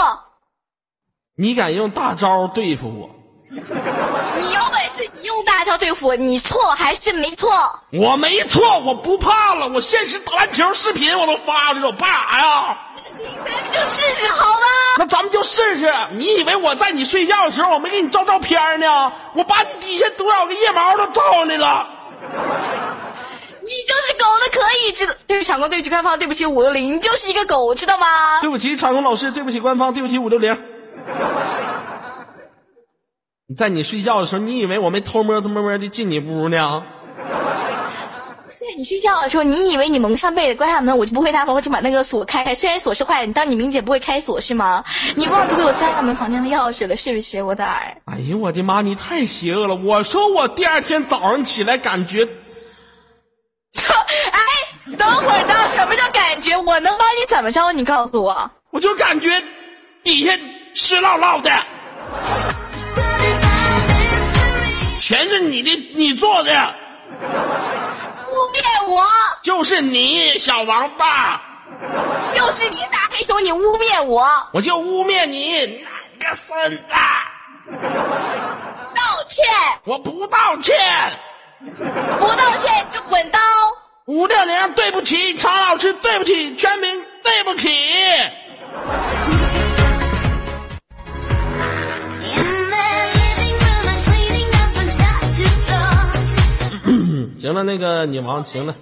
S1: 你敢用大招对付我？
S5: 你有本事你用大招对付我，你错还是没错？
S1: 我没错，我不怕了。我现实打篮球视频我都发了，我怕啥呀？
S5: 咱们就试试好吗？
S1: 那咱们就试试。你以为我在你睡觉的时候我没给你照照片呢？我把你底下多少个腋毛都照上来了。<laughs>
S5: 你就是狗的可以知道。对不起，场控，对不起，官方，对不起，五六零，你就是一个狗，知道吗？
S1: 对不起，场控老师，对不起，官方，对不起，五六零。你在你睡觉的时候，你以为我没偷摸偷摸摸的进你屋呢？
S5: 对你睡觉的时候，你以为你蒙上被子关上门，我就不会打门，我就把那个锁开开。虽然锁是坏的，你当你明姐不会开锁是吗？你忘记给我塞上门房间的钥匙了是不是，我的儿？
S1: 哎呀，我的妈！你太邪恶了！我说我第二天早上起来感觉，
S5: 哎，等会儿呢？什么叫感觉？我能帮你怎么着？你告诉我。
S1: 我就感觉底下湿烙烙的，全是你的，你做的，
S5: 污蔑我，
S1: 就是你小王八，
S5: 就是你大黑熊，你污蔑我，
S1: 我就污蔑你哪个孙子！
S5: 道歉，
S1: 我不道歉。
S5: 不道歉你就滚刀。
S1: 五六零，对不起，常老师，对不起，全民，对不起。<laughs> 行了，那个你王，行了，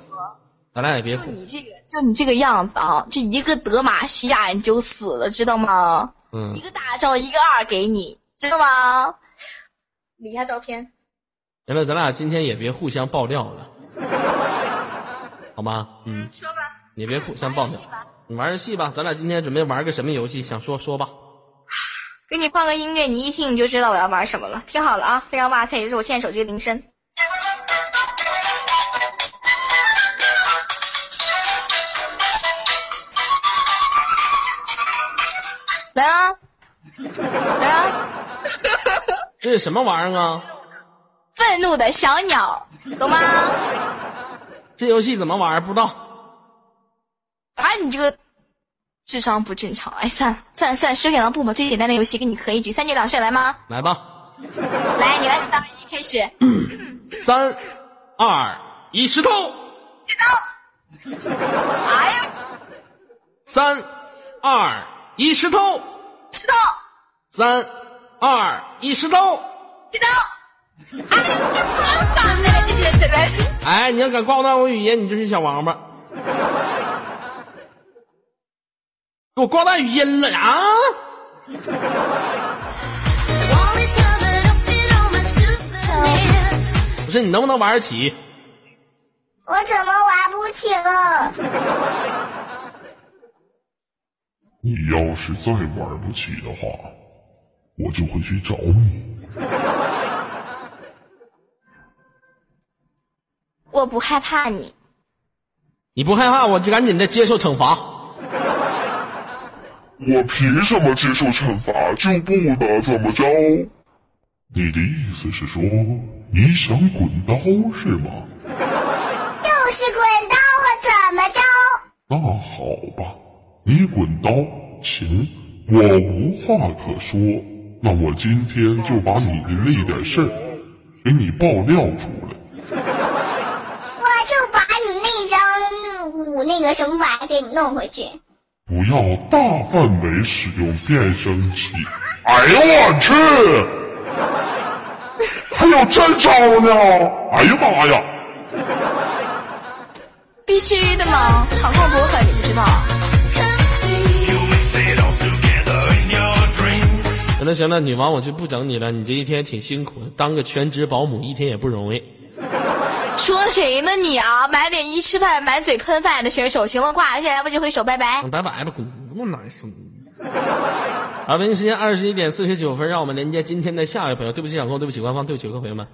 S1: 咱俩也别
S5: 就你这个，就你这个样子啊，这一个德玛西亚你就死了，知道吗？
S1: 嗯
S5: 一，个大招，一个二给你，知道吗？理一下照片。
S1: 行了，咱俩今天也别互相爆料了，好吗？嗯，
S5: 说吧。
S1: 你别互相爆料。你玩游戏吧，咱俩今天准备玩个什么游戏？想说说吧。
S5: 给你放个音乐，你一听你就知道我要玩什么了。听好了啊，非常哇塞，也是我现在手机的铃声。来啊，来啊！
S1: 这是什么玩意儿啊？
S5: 愤怒的小鸟，懂吗？
S1: 这游戏怎么玩？不知道。
S5: 啊，你这个智商不正常。哎，算了算了算了，十点了不吧，最简单的游戏跟你合一局，三局两胜来吗？
S1: 来吧，
S5: 来，你来，三二一，开始。<clears throat>
S1: 三、二、一，石头。
S5: 剪刀。哎呀，
S1: 三、二、一，石头。
S5: 石头，
S1: 三、二、一，石头。
S5: 石头。哎，
S1: 你要敢挂断我语音，你就是小王八。给我挂断语音了啊！不是你能不能玩得起？
S4: 我怎么玩不起了？
S8: 你要是再玩不起的话，我就会去找你。
S5: 我不害怕你，
S1: 你不害怕，我就赶紧的接受惩罚。
S8: 我凭什么接受惩罚就不能怎么着？你的意思是说你想滚刀是吗？
S4: 就是滚刀，我怎么着？
S8: 那好吧，你滚刀行，我无话可说。那我今天就把你的那点事儿给你爆料出来。
S4: 我就把你那张五那个什么玩意儿给你弄回去。
S8: 不要大范围使用变声器。哎呦我去！<laughs> 还有这招呢！哎呀妈呀！
S5: 必须的嘛，场控多狠，你不知道？
S1: 行了行了，女王我就不整你了，你这一天挺辛苦的，当个全职保姆一天也不容易。<laughs>
S5: 说谁呢你啊？满脸一吃饭，满嘴喷饭的选手，行了，挂了，现在要不就挥手，拜拜。
S1: 拜拜吧，滚，那么难受。<laughs> 好，北京时间二十一点四十九分，让我们连接今天的下一位朋友。对不起，掌控，对不起，官方，对不起，各位朋友们。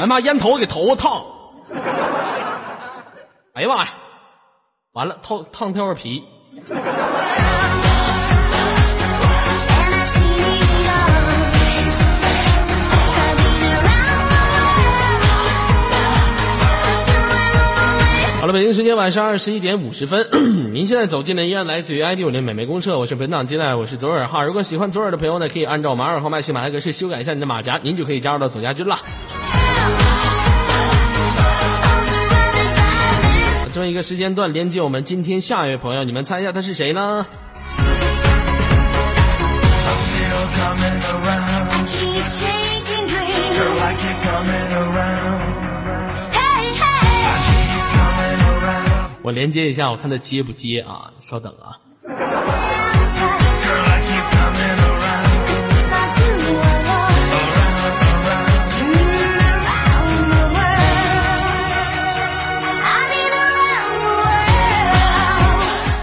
S1: 哎妈，烟头给头发烫！<laughs> 哎呀妈呀，完了，烫烫掉了皮。好了，北京时间晚上二十一点五十分，您现在走进的依然来自于 ID 五零美眉公社，我是本档接待，我是左耳哈。如果喜欢左耳的朋友呢，可以按照马尔号麦西马来格式修改一下你的马甲，您就可以加入到左家军了。这么一个时间段连接我们今天下一位朋友你们猜一下他是谁呢？我连接一下我看他接不接啊？稍等啊。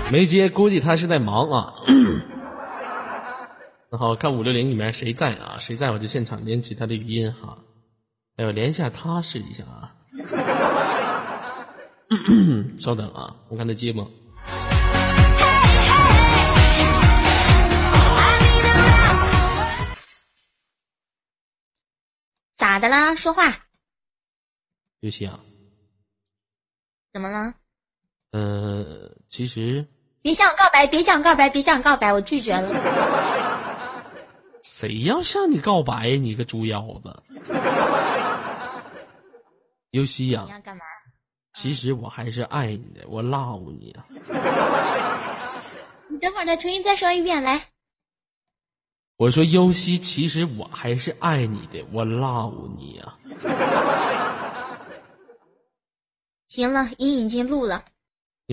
S1: 没接，估计他是在忙啊。<clears throat> 那好看五六零里面谁在啊？谁在我就现场连起他的语音哈。哎，呦连一下他试一下啊。<clears throat> 稍等啊，我看他接吗？
S4: 咋的啦？说话？
S1: 刘星啊，
S4: 怎么了？
S1: 呃，其实
S4: 别向我告白！别向我告白！别向我告白！我拒绝了。
S1: 谁要向你告白？你个猪腰子！尤西呀、
S4: 要干嘛？
S1: 其实我还是爱你的，我 love 你啊。
S4: 你等会儿再重新再说一遍，来。
S1: 我说尤西，其实我还是爱你的，我 love 你啊。
S4: 行了，音已经录了。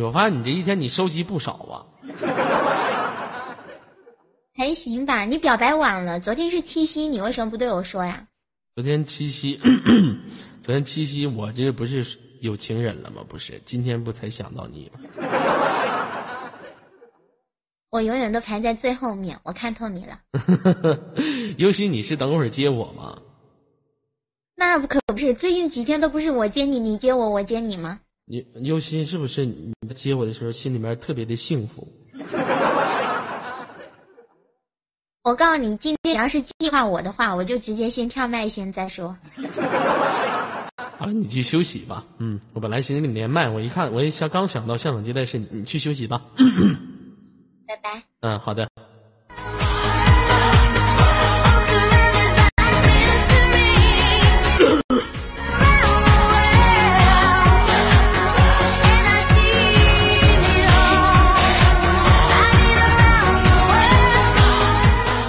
S1: 我发现你这一天你收集不少啊。<laughs>
S4: 还行吧，你表白晚了。昨天是七夕，你为什么不对我说呀？
S1: 昨天七夕，昨天七夕我这不是有情人了吗？不是，今天不才想到你吗？<laughs>
S4: 我永远都排在最后面，我看透你了。<laughs>
S1: 尤其，你是等会儿接我吗？
S4: 那不可不是，最近几天都不是我接你，你接我，我接你吗？
S1: 你尤心是不是你在接我的时候心里面特别的幸福？<laughs>
S4: 我告诉你，今天你要是计划我的话，我就直接先跳麦先再说。
S1: 好了，你去休息吧。嗯，我本来寻思跟你连麦，我一看，我一想刚想到现场接待是你，你去休息吧。<coughs> <laughs>
S4: 拜拜。
S1: 嗯，好的。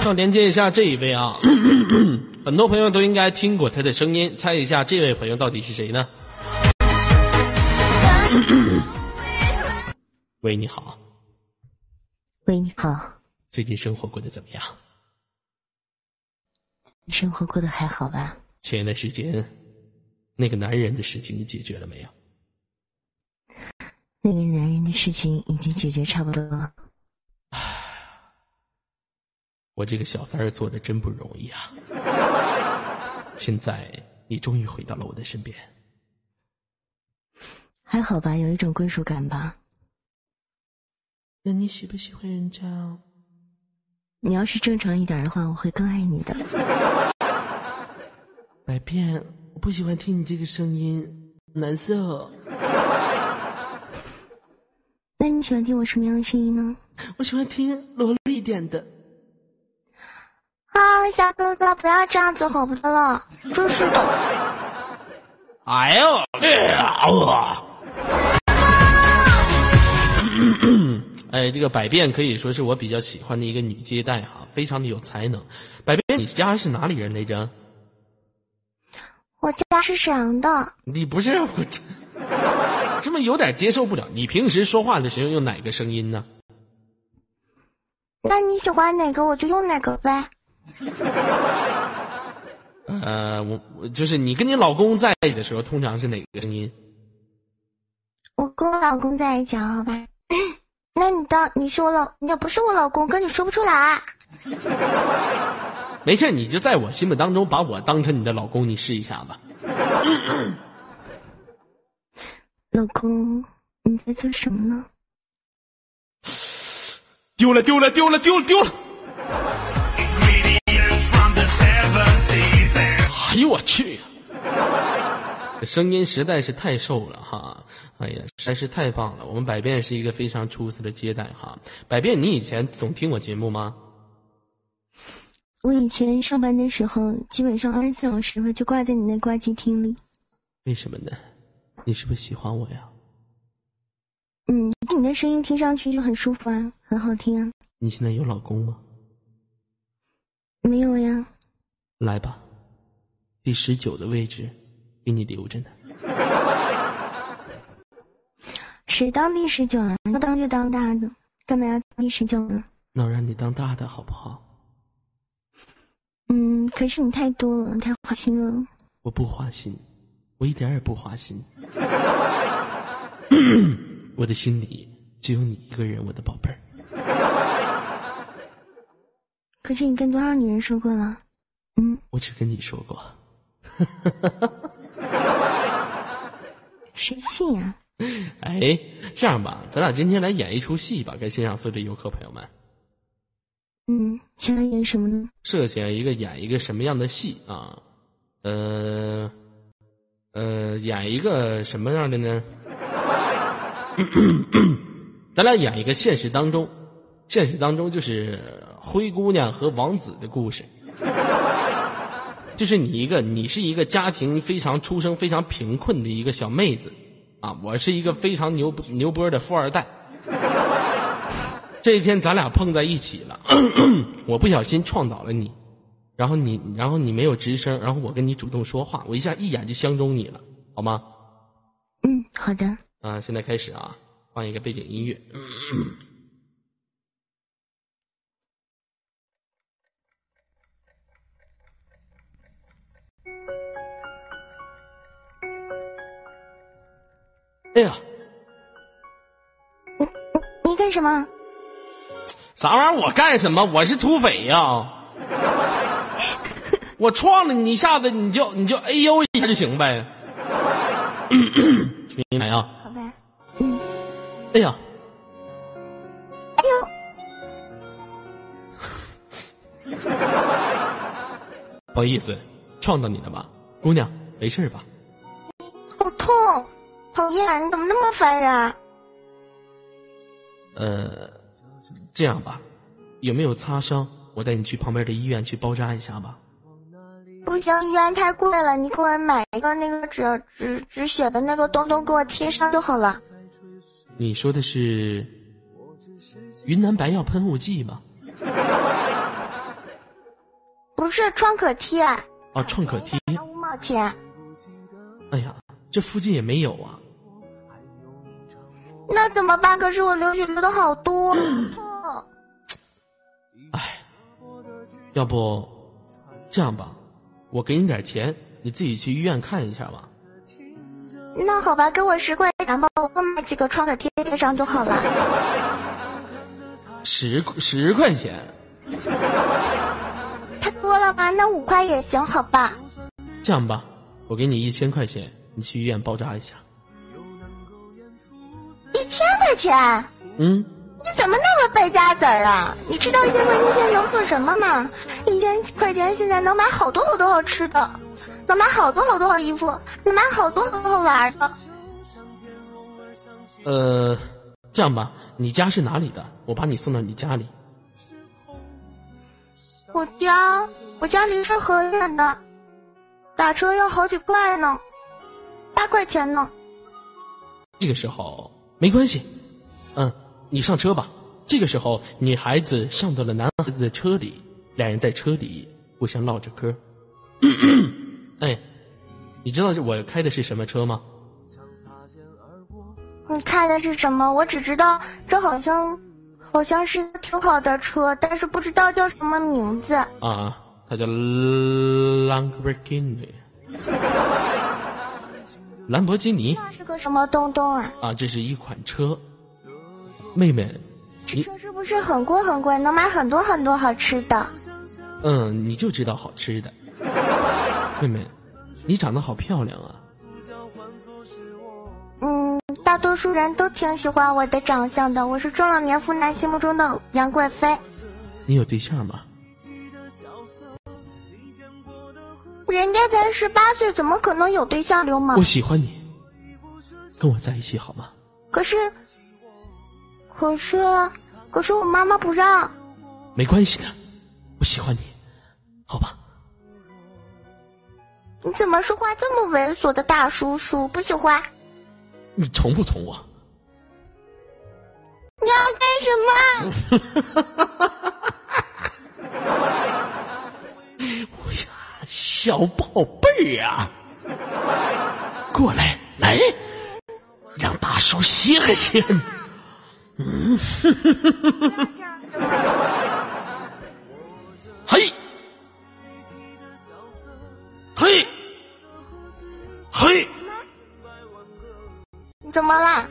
S1: 要连接一下这一位啊，<coughs> 很多朋友都应该听过他的声音，猜一下这位朋友到底是谁呢？<coughs> 喂，你好，
S9: 喂，你好，
S1: 最近生活过得怎么样？
S9: 生活过得还好吧？
S1: 前一段时间，那个男人的事情你解决了没有？
S9: 那个男人的事情已经解决差不多了。
S1: 我这个小三儿做的真不容易啊！现在你终于回到了我的身边，
S9: 还好吧，有一种归属感吧。
S1: 那你喜不喜欢人家？
S9: 哦你要是正常一点的话，我会更爱你的。<laughs>
S1: 百变，我不喜欢听你这个声音，难受。<laughs>
S9: 那你喜欢听我什么样的声音呢？
S1: 我喜欢听萝莉点的。
S3: 啊，小哥哥，不要这样子好不得了，真是的。
S1: 哎呦，啊！哎，这个百变可以说是我比较喜欢的一个女接待哈，非常的有才能。百变，你家是哪里人来着？
S3: 我家是沈阳的，
S1: 你不是我这，<laughs> 这么有点接受不了。你平时说话的时候用哪个声音呢？
S3: 那你喜欢哪个我就用哪个呗。
S1: 呃，我我就是你跟你老公在一起的时候，通常是哪个声音？
S3: 我跟我老公在一起，好吧？<coughs> 那你当你是我老，你要不是我老公，跟你说不出来。
S1: 没事，你就在我心目当中把我当成你的老公，你试一下吧。<coughs>
S3: 老公，你在做什么呢？
S1: 丢了，丢了，丢了，丢了，丢了！哎呦我去！这 <laughs> 声音实在是太瘦了哈！哎呀，实在是太棒了！我们百变是一个非常出色的接待哈。百变，你以前总听我节目吗？
S9: 我以前上班的时候，基本上二十四小时吧，就挂在你那挂机厅里。
S1: 为什么呢？你是不是喜欢我呀？
S9: 嗯，你的声音听上去就很舒服啊，很好听啊。
S1: 你现在有老公吗？
S9: 没有呀，
S1: 来吧，第十九的位置给你留着呢。<laughs>
S9: 谁当第十九啊？要当就当大的，干嘛要当第十九呢？
S1: 那我让你当大的好不好？
S9: 嗯，可是你太多了，太花心了。
S1: 我不花心，我一点儿也不花心。<coughs> 我的心里只有你一个人，我的宝贝儿。
S9: 可是你跟多少女人说过了？嗯，
S1: 我只跟你说过。
S9: 谁信呀、
S1: 哎，这样吧，咱俩今天来演一出戏吧，给现场所有的游客朋友们，
S9: 嗯，想要演什么呢？
S1: 设想一个演一个什么样的戏啊？呃，呃，演一个什么样的呢？<clears throat> 咱俩演一个现实当中，现实当中就是灰姑娘和王子的故事。就是你一个，你是一个家庭非常出生非常贫困的一个小妹子，啊，我是一个非常牛牛波的富二代。这一天咱俩碰在一起了，<clears throat> 我不小心撞倒了你，然后你，然后你没有吱声，然后我跟你主动说话，我一下一眼就相中你了，好吗？
S9: 嗯，好的。
S1: 啊，现在开始啊，放一个背景音乐。哎呀，
S3: 你干什么？
S1: 啥玩意儿？我干什么？我是土匪呀！<laughs> 我撞了你一下子，你就你就哎呦一下就行呗。<coughs> 明白啊？
S3: 好呗。
S1: 哎呀，
S3: 哎呦，<laughs>
S1: 不好意思，撞到你了吧，姑娘，没事吧？
S3: 烦人？
S1: 呃，这样吧，有没有擦伤？我带你去旁边的医院去包扎一下吧。
S3: 不行，医院太贵了，你给我买一个那个止止止血的那个东东，给我贴上就好了。
S1: 你说的是云南白药喷雾剂吗？<laughs>
S3: 不是创可贴，
S1: 啊，创可贴。
S3: 五毛钱。
S1: 哎呀，这附近也没有啊。
S3: 那怎么办？可是我流血流的好多，痛。
S1: 要不这样吧，我给你点钱，你自己去医院看一下吧。
S3: 那好吧，给我十块钱吧，我多买几个创可贴贴上就好了。
S1: 十十块钱，
S3: 太多了吧？那五块也行，好吧？
S1: 这样吧，我给你一千块钱，你去医院包扎一下。
S3: 一千块钱？
S1: 嗯，
S3: 你怎么那么败家子儿啊？你知道一千块钱现在能做什么吗？一千块钱现在能买好多好多好吃的，能买好多好多好衣服，能买好多好多好玩的。
S1: 呃，这样吧，你家是哪里的？我把你送到你家里。
S3: 我家我家离这很远的，打车要好几块呢，八块钱呢。
S1: 这个时候没关系，嗯，你上车吧。这个时候，女孩子上到了男孩子的车里，两人在车里互相唠着嗑。<clears throat> 哎，你知道我开的是什么车吗？
S3: 你开的是什么？我只知道这好像好像是挺好的车，但是不知道叫什么名字。
S1: 啊，它叫 Lamborghini，兰博基尼
S3: 那是个什么东东啊？
S1: 啊，这是一款车。妹妹，
S3: 这车是不是很贵很贵？能买很多很多好吃的？
S1: 嗯，你就知道好吃的。<laughs> 妹妹，你长得好漂亮啊！
S3: 嗯，大多数人都挺喜欢我的长相的，我是中老年妇男心目中的杨贵妃。
S1: 你有对象吗？
S3: 人家才十八岁，怎么可能有对象？流氓
S1: 我！喜欢你，跟我在一起好吗？
S3: 可是，可是，可是我妈妈不让。
S1: 没关系的，我喜欢你，好吧？
S3: 你怎么说话这么猥琐的大叔叔？不喜欢。
S1: 你宠不宠我？
S3: 你要干什么？<laughs>
S1: 小宝贝儿啊，过来，来，让大叔歇个歇你。嗯，嘿，嘿，嘿，
S3: 你怎么啦？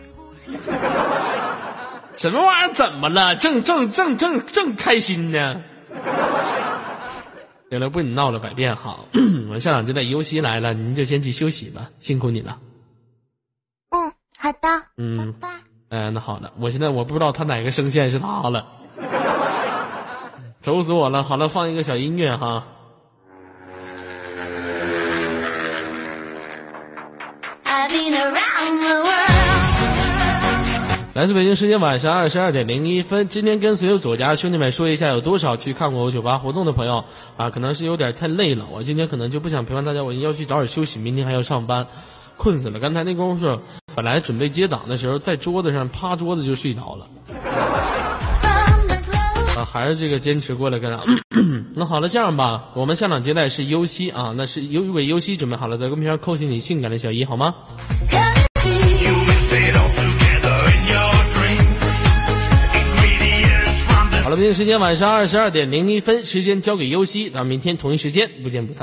S1: 什么玩意儿？怎么了？正正正正正开心呢。行了，不跟你闹了百遍哈。<clears throat> 我校长就在游戏来了，您就先去休息吧，辛苦你了。
S3: 嗯，好的。
S1: 嗯，
S3: 拜拜。
S1: 哎，那好了，我现在我不知道他哪个声线是他了，<laughs> 愁死我了。好了，放一个小音乐哈。
S4: I've been around the world.
S1: 来自北京时间晚上二十二点零一分，今天跟所有左家兄弟们说一下，有多少去看过我酒吧活动的朋友啊？可能是有点太累了，我今天可能就不想陪伴大家，我要去早点休息，明天还要上班，困死了。刚才那功夫，本来准备接档的时候，在桌子上趴桌子就睡着了。啊，还是这个坚持过来跟上。<clears throat> 那好了，这样吧，我们下场接待是优西啊，那是优为优西准备好了，在公屏上扣起你性感的小一好吗？好了，北京时间晚上二十二点零一分，时间交给优西，咱们明天同一时间不见不散。